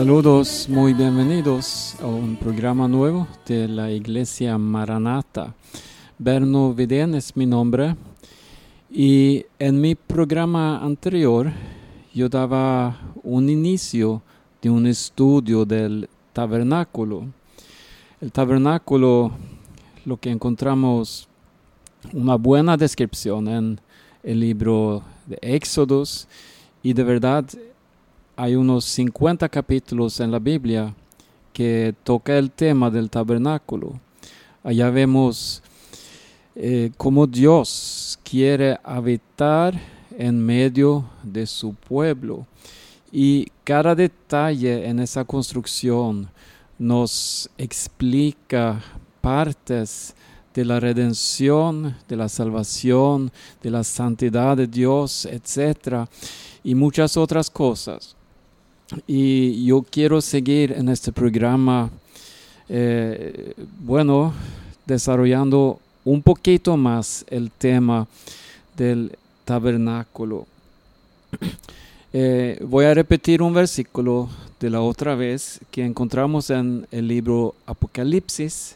Saludos, muy bienvenidos a un programa nuevo de la Iglesia Maranata. Berno Vidén es mi nombre y en mi programa anterior yo daba un inicio de un estudio del tabernáculo. El tabernáculo, lo que encontramos una buena descripción en el libro de Éxodos y de verdad hay unos 50 capítulos en la Biblia que toca el tema del tabernáculo. Allá vemos eh, cómo Dios quiere habitar en medio de su pueblo. Y cada detalle en esa construcción nos explica partes de la redención, de la salvación, de la santidad de Dios, etc. Y muchas otras cosas. Y yo quiero seguir en este programa, eh, bueno, desarrollando un poquito más el tema del tabernáculo. Eh, voy a repetir un versículo de la otra vez que encontramos en el libro Apocalipsis,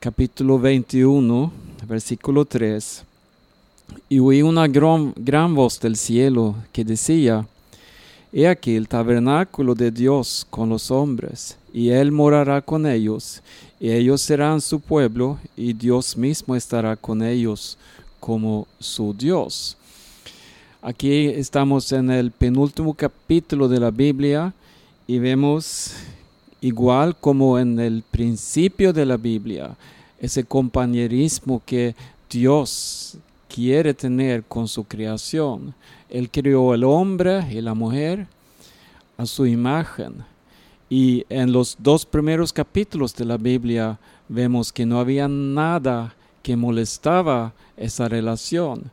capítulo 21, versículo 3. Y oí una gran, gran voz del cielo que decía, He aquí el tabernáculo de Dios con los hombres, y Él morará con ellos, y ellos serán su pueblo, y Dios mismo estará con ellos como su Dios. Aquí estamos en el penúltimo capítulo de la Biblia y vemos igual como en el principio de la Biblia, ese compañerismo que Dios quiere tener con su creación. Él creó el hombre y la mujer a su imagen. Y en los dos primeros capítulos de la Biblia vemos que no había nada que molestaba esa relación.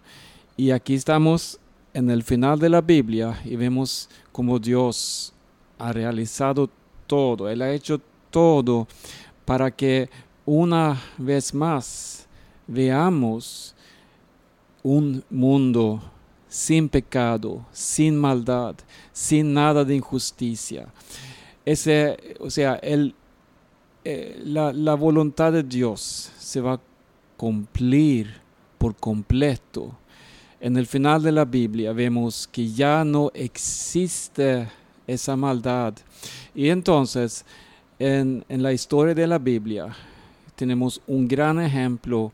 Y aquí estamos en el final de la Biblia y vemos cómo Dios ha realizado todo, Él ha hecho todo para que una vez más veamos un mundo sin pecado, sin maldad, sin nada de injusticia. Ese, o sea, el, eh, la, la, voluntad de Dios se va a cumplir por completo. En el final de la Biblia vemos que ya no existe esa maldad. Y entonces, en, en la historia de la Biblia, tenemos un gran ejemplo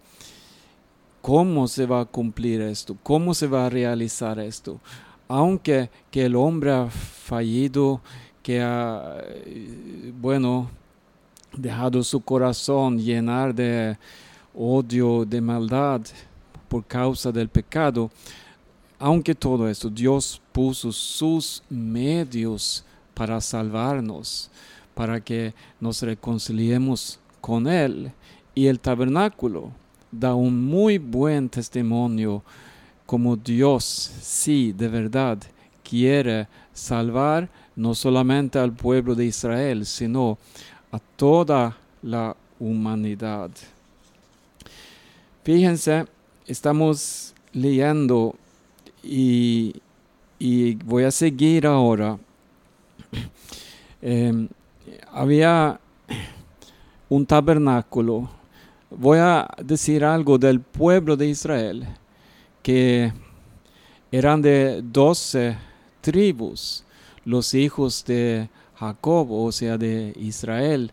cómo se va a cumplir esto, cómo se va a realizar esto. Aunque que el hombre ha fallido, que ha, bueno, dejado su corazón llenar de odio, de maldad por causa del pecado, aunque todo esto, Dios puso sus medios para salvarnos, para que nos reconciliemos con Él. Y el tabernáculo da un muy buen testimonio como Dios sí de verdad quiere salvar no solamente al pueblo de Israel, sino a toda la humanidad. Fíjense, estamos leyendo y, voy a seguir ahora. Em, había un tabernáculo voy a decir algo del pueblo de Israel, que eran de doce tribus, los hijos de Jacob, o sea, de Israel,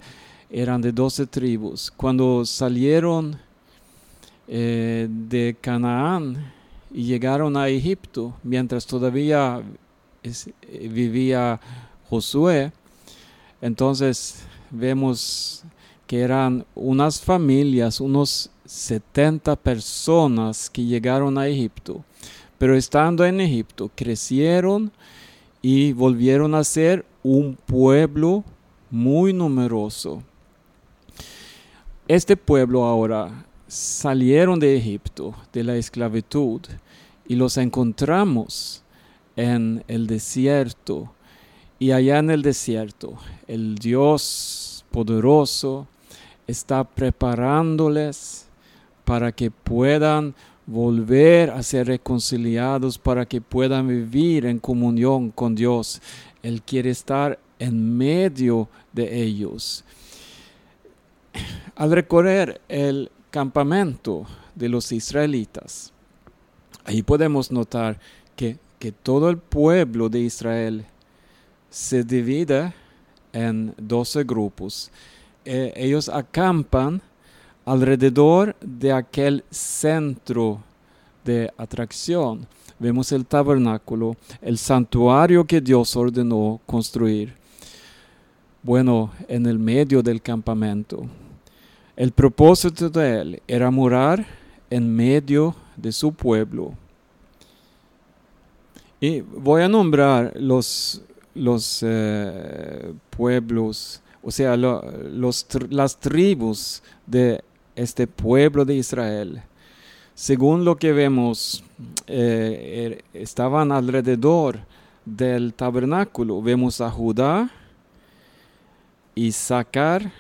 eran de doce tribus. Cuando salieron eh, de Canaán y llegaron a Egipto, mientras todavía vivía Josué, entonces vemos que eran unas familias, unos 70 personas que llegaron a Egipto, pero estando en Egipto crecieron y volvieron a ser un pueblo muy numeroso. Este pueblo ahora salieron de Egipto, de la esclavitud, y los encontramos en el desierto. Y allá en el desierto, el Dios poderoso, está preparándoles para que puedan volver a ser reconciliados, para que puedan vivir en comunión con Dios. Él quiere estar en medio de ellos. Al recorrer el campamento de los israelitas, ahí podemos notar que, que todo el pueblo de Israel se divide en 12 grupos. Eh, ellos acampan alrededor de aquel centro de atracción. Vemos el tabernáculo, el santuario que Dios ordenó construir. Bueno, en el medio del campamento. El propósito de él era morar en medio de su pueblo. Y voy a nombrar los, los eh, pueblos, o sea, los, las tribus de este pueblo de Israel. Según lo que vemos, eh, er, estaban alrededor del tabernáculo. Vemos a Judá, Isaacar,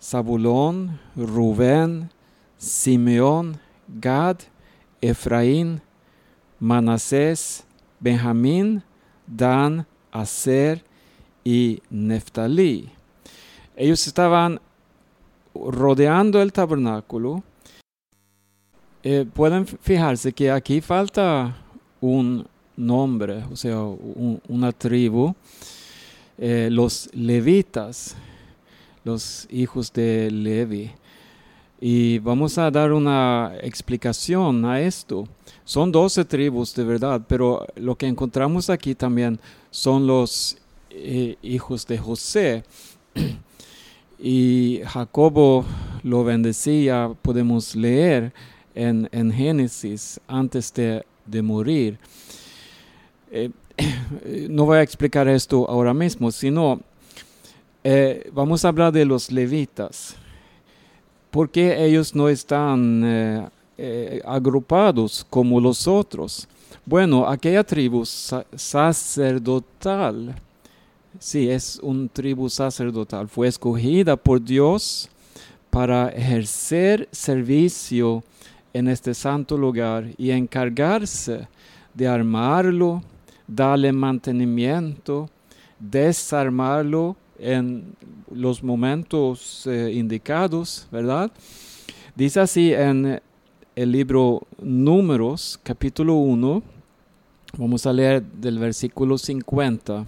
Zabulón, Rubén, Simeón, Gad, Efraín, Manasés, Benjamín, Dan, Aser y Neftalí. Ellos estaban rodeando el tabernáculo. Eh, pueden fijarse que aquí falta un nombre, o sea, una tribu, eh, los levitas los hijos de Levi. Y vamos a dar una explicación a esto. Son doce tribus de verdad, pero lo que encontramos aquí también son los eh, hijos de José. y Jacobo lo bendecía, podemos leer en, Génesis antes de, morir. Eh, no voy a explicar esto ahora mismo, sino eh, vamos a hablar de los levitas. ¿Por qué ellos no están eh, agrupados como los otros? Bueno, aquella tribu sacerdotal, sí, es un tribu sacerdotal, fue escogida por Dios para ejercer servicio en este santo lugar y encargarse de armarlo, darle mantenimiento, desarmarlo en los momentos eh, indicados, ¿verdad? Dice así en el libro Números, capítulo 1, vamos a leer del versículo 50.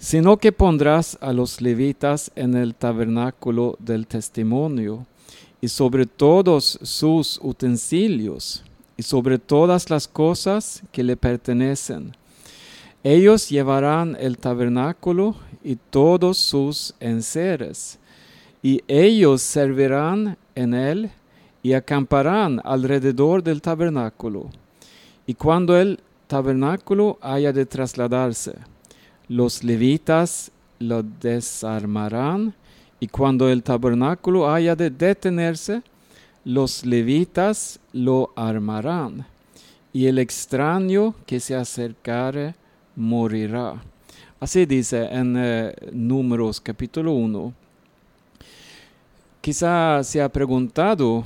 Sino que pondrás a los levitas en el tabernáculo del testimonio y sobre todos sus utensilios y sobre todas las cosas que le pertenecen. Ellos llevarán el tabernáculo y todos sus enseres, y ellos servirán en él y acamparán alrededor del tabernáculo. Y cuando el tabernáculo haya de trasladarse, los levitas lo desarmarán, y cuando el tabernáculo haya de detenerse, los levitas lo armarán, y el extraño que se acercare morirá. Así dice en eh, Números capítulo 1. Quizá se ha preguntado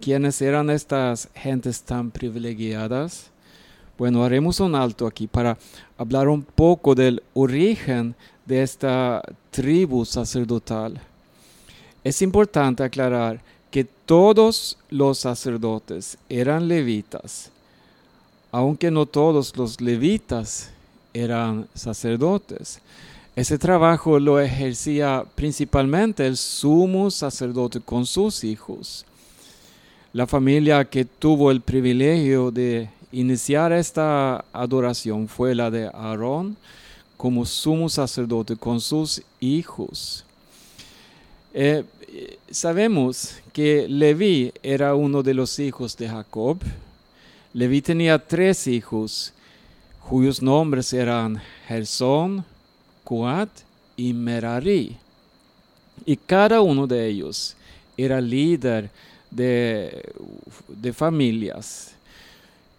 quiénes eran estas gentes tan privilegiadas. Bueno, haremos un alto aquí para hablar un poco del origen de esta tribu sacerdotal. Es importante aclarar que todos los sacerdotes eran levitas, aunque no todos los levitas eran sacerdotes. Ese trabajo lo ejercía principalmente el sumo sacerdote con sus hijos. La familia que tuvo el privilegio de iniciar esta adoración fue la de Aarón como sumo sacerdote con sus hijos. Eh, sabemos que Leví era uno de los hijos de Jacob. Leví tenía tres hijos cuyos nombres eran Gersón, Coat y Merari. Y cada uno de ellos era líder de, de familias.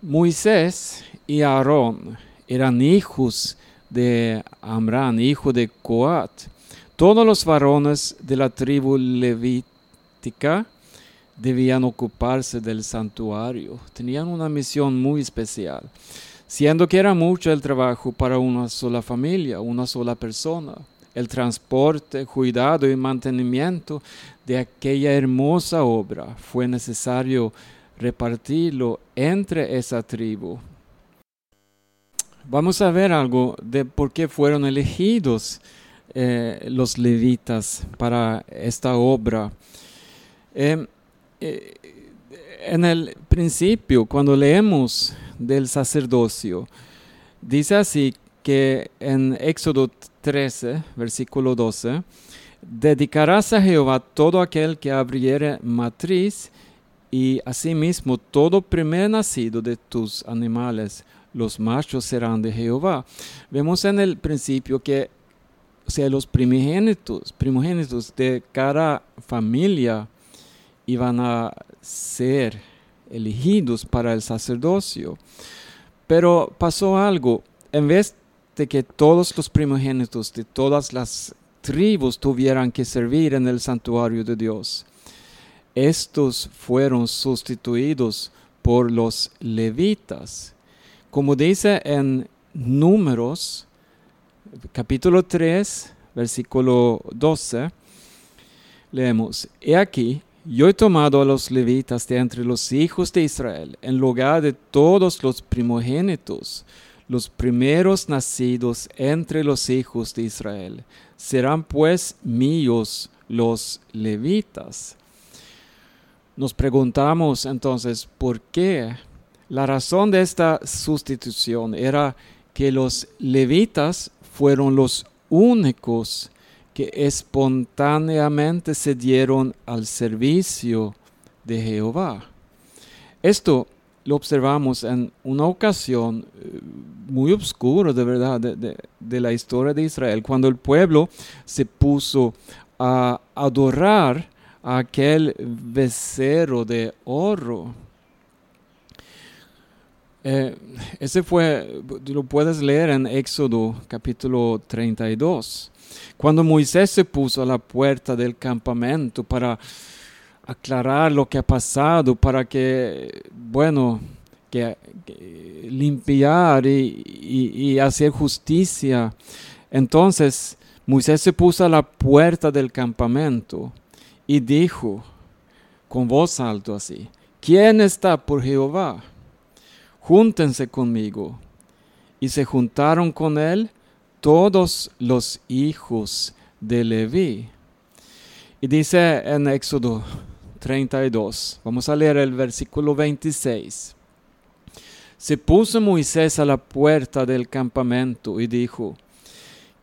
Moisés y Aarón eran hijos de Amrán, hijo de Coat. Todos los varones de la tribu levítica debían ocuparse del santuario. Tenían una misión muy especial. siendo que era mucho el trabajo para una sola familia, una sola persona. El transporte, cuidado y mantenimiento de aquella hermosa obra fue necesario repartirlo entre esa tribu. Vamos a ver algo de por qué fueron elegidos eh, los levitas para esta obra. Em, eh, en el principio, cuando leemos del sacerdocio, dice así que en Éxodo 13, versículo 12, dedicarás a Jehová todo aquel que abriere matriz y asimismo todo primer nacido de tus animales, los machos serán de Jehová. Vemos en el principio que o sea, los primogénitos, primogénitos de cada familia iban a ser elegidos para el sacerdocio. Pero pasó algo, en vez de que todos los primogénitos de todas las tribus tuvieran que servir en el santuario de Dios, estos fueron sustituidos por los levitas. Como dice en Números capítulo 3, versículo 12, leemos, He aquí, yo he tomado a los levitas de entre los hijos de Israel, en lugar de todos los primogénitos, los primeros nacidos entre los hijos de Israel. Serán pues míos los levitas. Nos preguntamos entonces, ¿por qué? La razón de esta sustitución era que los levitas fueron los únicos que espontáneamente se dieron al servicio de Jehová. Esto lo observamos en una ocasión eh, muy oscura, de verdad, de, de, la historia de Israel, cuando el pueblo se puso a adorar aquel becerro de oro eh, ese fue, lo puedes leer en Éxodo capítulo 32, cuando Moisés se puso a la puerta del campamento para aclarar lo que ha pasado, para que, bueno, que, limpiar y, y hacer justicia. Entonces Moisés se puso a la puerta del campamento y dijo con voz alta así, ¿quién está por Jehová? júntense conmigo. Y se juntaron con él todos los hijos de Leví. Y dice en Éxodo 32, vamos a leer el versículo 26. Se puso Moisés a la puerta del campamento y dijo,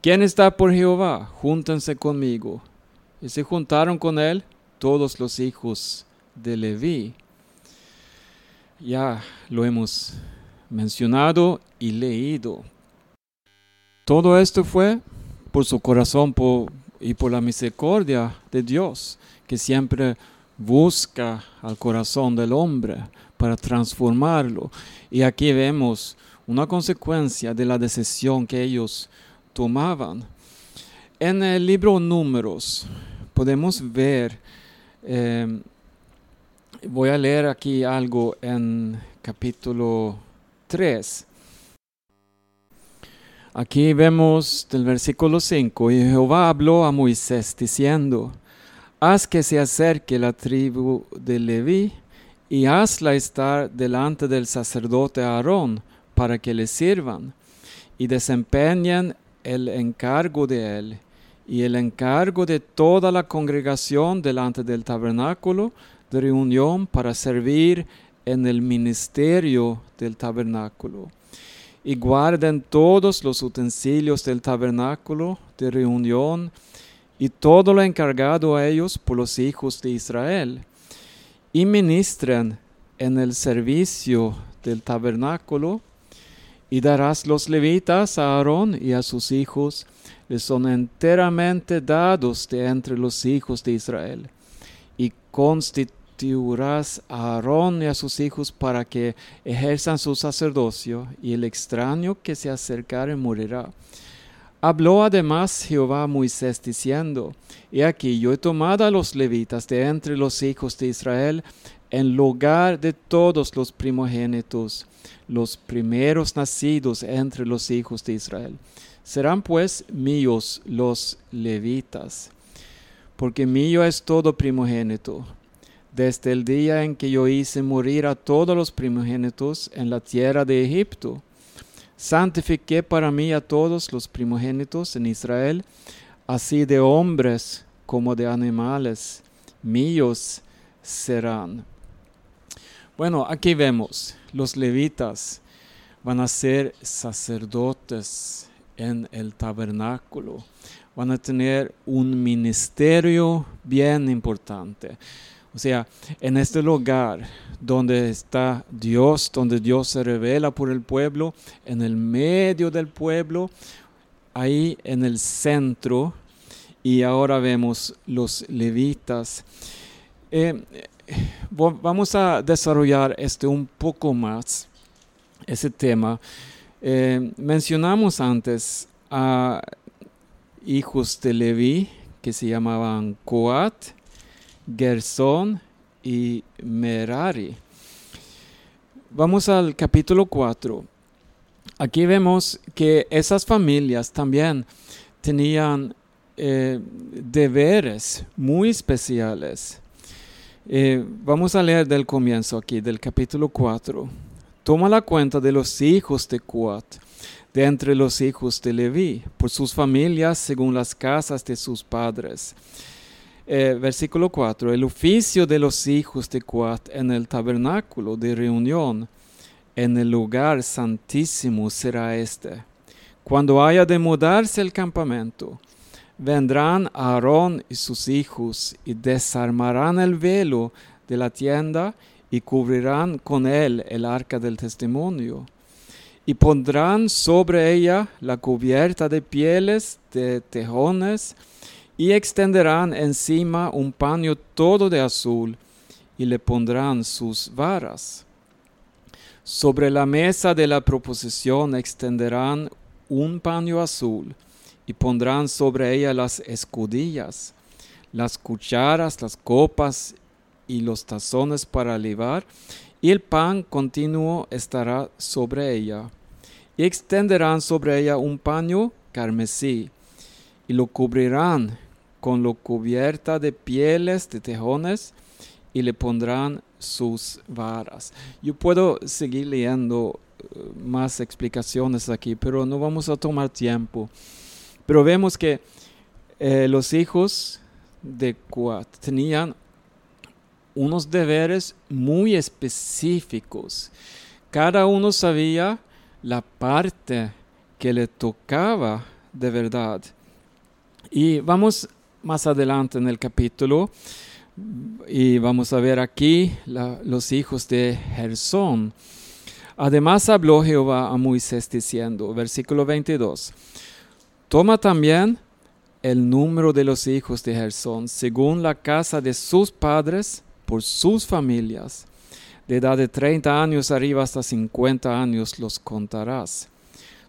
¿quién está por Jehová? Júntense conmigo. Y se juntaron con él todos los hijos de Leví ya lo hemos mencionado y leído. Todo esto fue por su corazón y por la misericordia de Dios, que siempre busca al corazón del hombre para transformarlo. Y aquí vemos una consecuencia de la decisión que ellos tomaban. En el libro Números podemos ver eh, voy a leer aquí algo en capítulo 3. Aquí vemos del versículo 5, y Jehová habló a Moisés diciendo, haz que se acerque la tribu de Leví y hazla estar delante del sacerdote Aarón para que le sirvan y desempeñen el encargo de él y el encargo de toda la congregación delante del tabernáculo de reunión para servir en el ministerio del tabernáculo. Y guarden todos los utensilios del tabernáculo de reunión y todo lo encargado a ellos por los hijos de Israel. Y ministren en el servicio del tabernáculo y darás los levitas a Aarón y a sus hijos, les son enteramente dados de entre los hijos de Israel y constituirás a Aarón y a sus hijos para que ejerzan su sacerdocio, y el extraño que se acercare morirá. Habló además Jehová a Moisés diciendo, He aquí yo he tomado a los levitas de entre los hijos de Israel, en lugar de todos los primogénitos, los primeros nacidos entre los hijos de Israel. Serán pues míos los levitas, porque mío es todo primogénito. Desde el día en que yo hice morir a todos los primogénitos en la tierra de Egipto, santifiqué para mí a todos los primogénitos en Israel, así de hombres como de animales, míos serán. Bueno, aquí vemos, los levitas van a ser sacerdotes en el tabernáculo, van a tener un ministerio bien importante. O sea, en este lugar donde está Dios, donde Dios se revela por el pueblo, en el medio del pueblo, ahí en el centro, y ahora vemos los levitas. Eh, vamos a desarrollar este un poco más, ese tema. Eh, mencionamos antes a hijos de Leví que se llamaban Coat, Gersón y Merari. Vamos al capítulo 4. Aquí vemos que esas familias también tenían eh, deberes muy especiales. Eh, vamos a leer del comienzo aquí, del capítulo 4. Toma la cuenta de los hijos de Coat, de entre los hijos de Leví, por sus familias según las casas de sus padres eh, versículo 4, el oficio de los hijos de Coat en el tabernáculo de reunión, en el lugar santísimo será este. Cuando haya de mudarse el campamento, vendrán Aarón y sus hijos y desarmarán el velo de la tienda y cubrirán con él el arca del testimonio. Y pondrán sobre ella la cubierta de pieles de tejones, y extenderán encima un paño todo de azul y le pondrán sus varas. Sobre la mesa de la proposición extenderán un paño azul y pondrán sobre ella las escudillas, las cucharas, las copas y los tazones para libar, y el pan continuo estará sobre ella. Y extenderán sobre ella un paño carmesí, y lo cubrirán con lo cubierta de pieles de tejones y le pondrán sus varas. Yo puedo seguir leyendo eh, más explicaciones aquí, pero no vamos a tomar tiempo. Pero vemos que eh, los hijos de Cuat tenían unos deberes muy específicos. Cada uno sabía la parte que le tocaba de verdad. Y vamos más adelante en el capítulo. Y vamos a ver aquí los hijos de Gersón. Además habló Jehová a Moisés diciendo, versículo 22, Toma también el número de los hijos de Gersón, según la casa de sus padres, por sus familias. De edad de 30 años arriba hasta 50 años los contarás.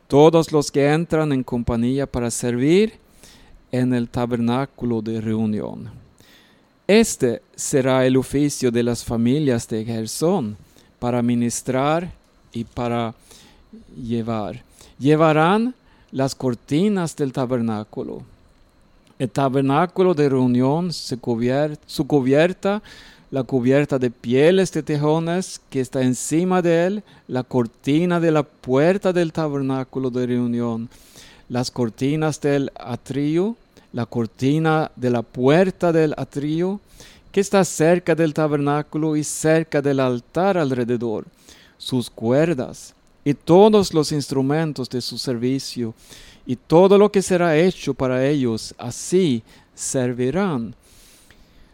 Todos los que entran en compañía para servir en el tabernáculo de reunión. Este será el oficio de las familias de Gersón para ministrar y para llevar. Llevarán las cortinas del tabernáculo. El tabernáculo de reunión, su cubierta, la cubierta de pieles de tejones que está encima de él, la cortina de la puerta del tabernáculo de reunión, las cortinas del atrio, la cortina de la puerta del atrio, que está cerca del tabernáculo y cerca del altar alrededor, sus cuerdas y todos los instrumentos de su servicio, y todo lo que será hecho para ellos, así servirán.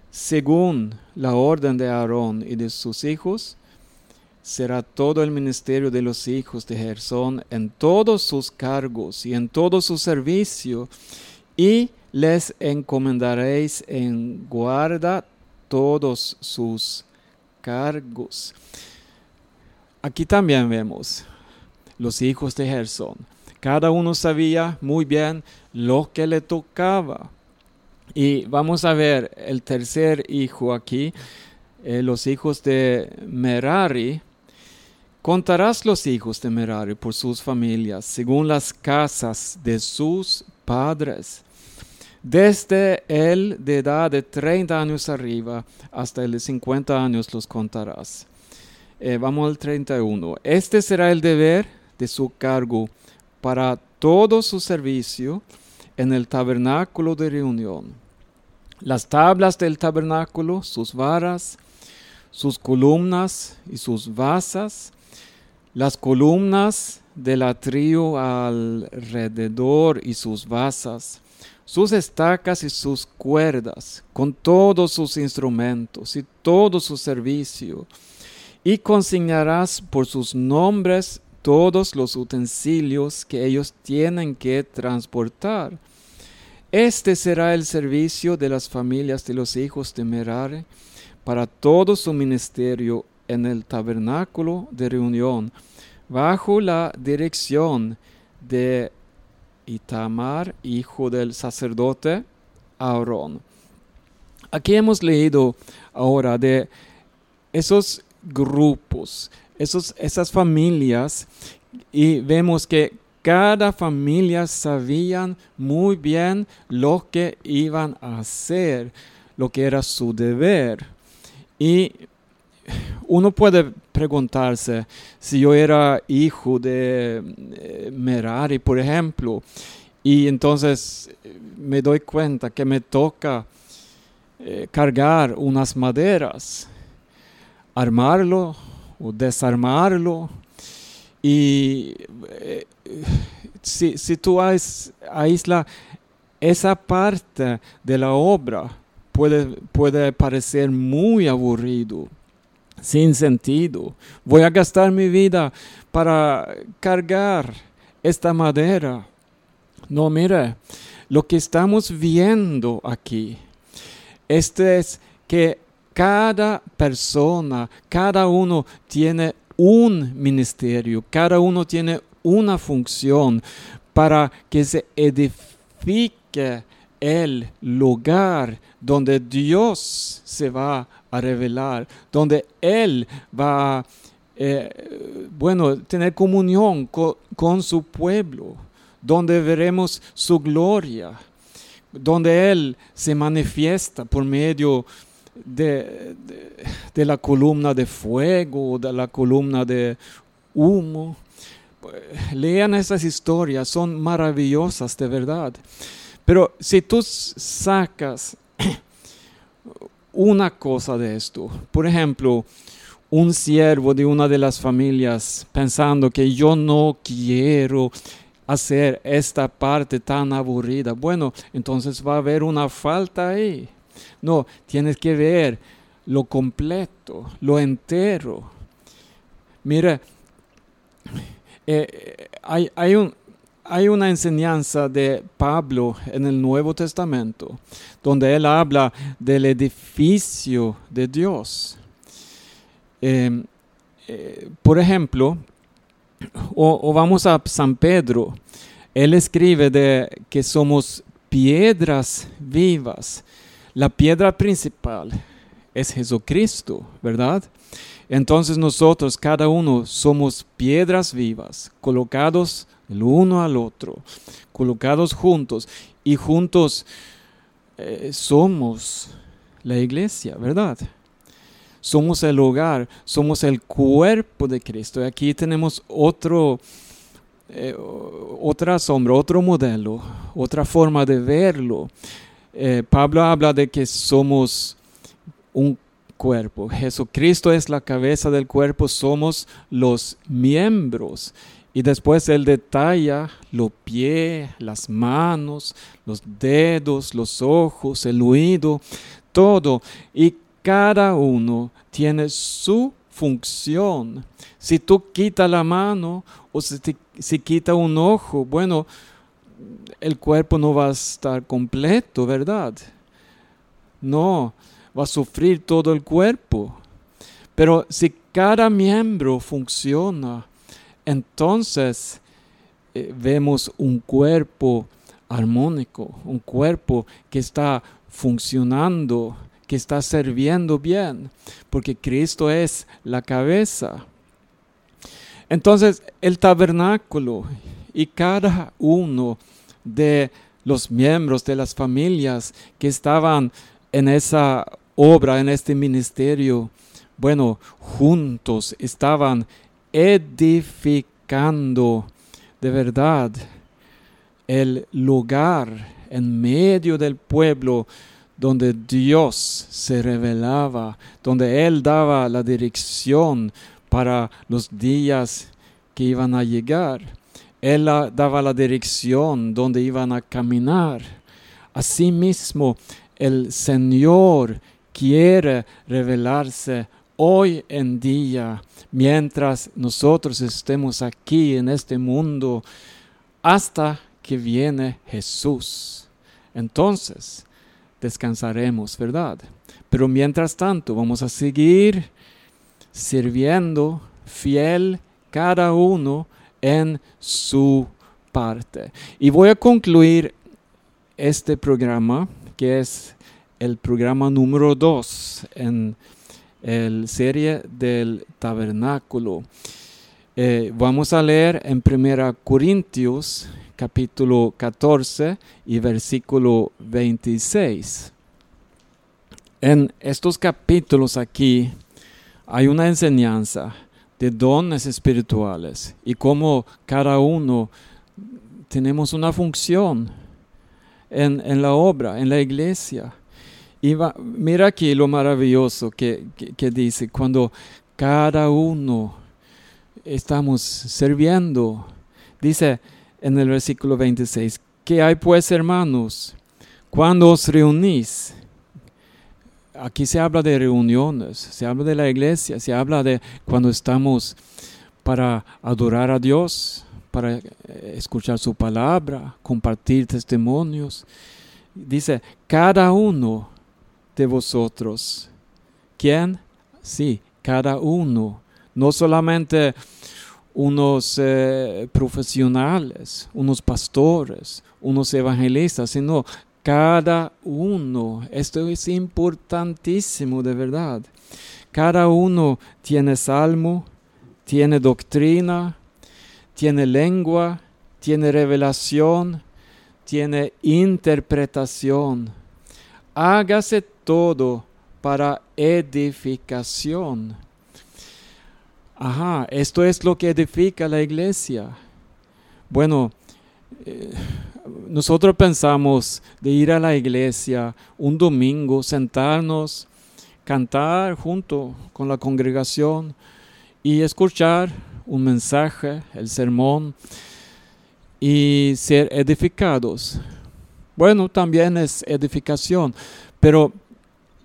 Según la orden de Aarón y de sus hijos, será todo el ministerio de los hijos de Gersón en todos sus cargos y en todo su servicio, y les encomendaréis en guarda todos sus cargos. Aquí también vemos los hijos de Gersón. Cada uno sabía muy bien lo que le tocaba. Y vamos a ver el tercer hijo aquí. eh, los hijos de Merari, contarás los hijos de Merari por sus familias, según las casas de sus padres. Desde el de edad de 30 años arriba hasta el de 50 años los contarás. Eh, vamos al 31. Este será el deber de su cargo para todo su servicio en el tabernáculo de reunión. Las tablas del tabernáculo, sus varas, sus columnas y sus basas, las columnas del atrio alrededor y sus basas, sus estacas y sus cuerdas, con todos sus instrumentos y todo su servicio, y consignarás por sus nombres todos los utensilios que ellos tienen que transportar. Este será el servicio de las familias de los hijos de Merari para todo su ministerio en el tabernáculo de reunión, bajo la dirección de Itamar, hijo del sacerdote Aarón. Aquí hemos leído ahora de esos grupos, esas familias, y vemos que cada familia sabían muy bien lo que iban a hacer, lo que era su deber. Y uno puede preguntarse si yo era hijo de eh, Merari, por ejemplo, y entonces eh, me doy cuenta que me toca eh, cargar unas maderas, armarlo o desarmarlo. Y si, si, tú aíslas esa parte de la obra, puede, puede parecer muy aburrido, sin sentido. Voy a gastar mi vida para cargar esta madera. No, mire, lo que estamos viendo aquí, este es que cada persona, cada uno tiene un ministerio, cada uno tiene una función para que se edifique el lugar donde Dios se va a revelar, donde Él va a, eh, bueno, tener comunión con, su pueblo, donde veremos su gloria, donde Él se manifiesta por medio de, de, la columna de fuego, de la columna de humo. Lean esas historias, son maravillosas de verdad. Pero si tú sacas una cosa de esto, por ejemplo, un siervo de una de las familias pensando que yo no quiero hacer esta parte tan aburrida, bueno, entonces va a haber una falta ahí. No, tienes que ver lo completo, lo entero. Mira, eh, hay, hay, un, hay una enseñanza de Pablo en el Nuevo Testamento donde él habla del edificio de Dios. Em, eh, por ejemplo, o, vamos a San Pedro, él escribe de que somos piedras vivas. La piedra principal es Jesucristo, ¿verdad? Entonces nosotros, cada uno, somos piedras vivas, colocados el uno al otro, colocados juntos y juntos eh, somos la iglesia, ¿verdad? Somos el hogar, somos el cuerpo de Cristo. Y aquí tenemos otro, eh, otra sombra, otro modelo, otra forma de verlo. Eh, Pablo habla de que somos un cuerpo. Jesucristo es la cabeza del cuerpo, somos los miembros. Y después él detalla los pies, las manos, los dedos, los ojos, el oído, todo. Y cada uno tiene su función. Si tú quitas la mano o si, si quita un ojo, bueno, el cuerpo no va a estar completo, ¿verdad? No, va a sufrir todo el cuerpo. Pero si cada miembro funciona, entonces eh, vemos un cuerpo armónico, un cuerpo que está funcionando, que está sirviendo bien, porque Cristo es la cabeza. Entonces, el tabernáculo y cada uno de los miembros de las familias que estaban en esa obra, en este ministerio, bueno, juntos estaban edificando de verdad el lugar en medio del pueblo donde Dios se revelaba, donde Él daba la dirección para los días que iban a llegar. Él daba la dirección donde iban a caminar. Asimismo, el Señor quiere revelarse hoy en día, mientras nosotros estemos aquí en este mundo, hasta que viene Jesús. Entonces, descansaremos, ¿verdad? Pero mientras tanto, vamos a seguir sirviendo fiel cada uno en su parte. Y voy a concluir este programa, que es el programa número 2 en la serie del tabernáculo. Eh, vamos a leer en 1 Corintios capítulo 14 y versículo 26. En estos capítulos aquí hay una enseñanza de dones espirituales y cómo cada uno tenemos una función en, la obra, en la iglesia. Y mira aquí lo maravilloso que, que dice, cuando cada uno estamos sirviendo, dice, en el versículo 26. ¿Qué hay pues, hermanos? Cuando os reunís, aquí se habla de reuniones, se habla de la iglesia, se habla de cuando estamos para adorar a Dios, para eh, escuchar su palabra, compartir testimonios. Dice, cada uno de vosotros, ¿quién? Sí, cada uno, no solamente unos eh, profesionales, unos pastores, unos evangelistas, sino cada uno. Esto es importantísimo de verdad. Cada uno tiene salmo, tiene doctrina, tiene lengua, tiene revelación, tiene interpretación. Hágase todo para edificación Ajá, esto es lo que edifica la iglesia. Bueno, eh, nosotros pensamos de ir a la iglesia un domingo, sentarnos, cantar junto con la congregación y escuchar un mensaje, el sermón y ser edificados. Bueno, también es edificación, pero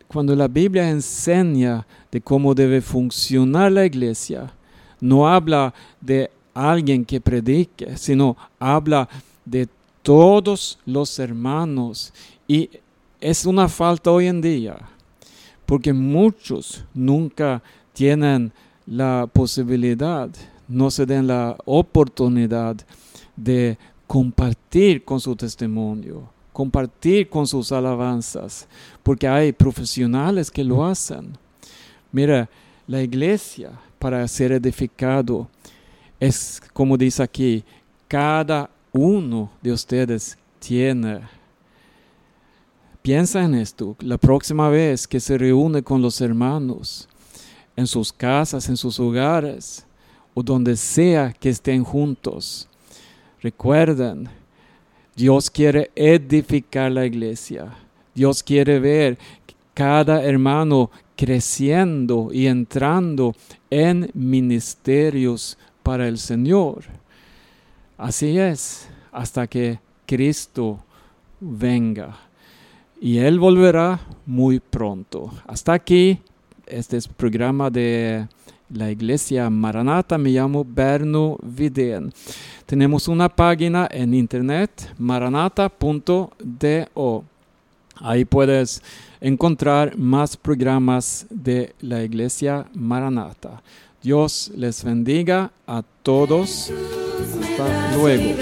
cuando la Biblia enseña de cómo debe funcionar la iglesia, no habla de alguien que predique, sino habla de todos los hermanos. Y es una falta hoy en día, porque muchos nunca tienen la posibilidad, no se den la oportunidad de compartir con su testimonio compartir con sus alabanzas, porque hay profesionales que lo hacen. Mira, la iglesia para ser edificado es como dice aquí, cada uno de ustedes tiene. Piensa en esto, la próxima vez que se reúne con los hermanos, en sus casas, en sus hogares, o donde sea que estén juntos, recuerden Dios quiere edificar la iglesia. Dios quiere ver cada hermano creciendo y entrando en ministerios para el Señor. Así es, hasta que Cristo venga. Y Él volverá muy pronto. Hasta aquí, este es programa de la iglesia Maranata. Me llamo Berno Vidén. Tenemos una página en internet, maranata.do. Ahí puedes encontrar más programas de la iglesia Maranata. Dios les bendiga a todos. Hasta luego.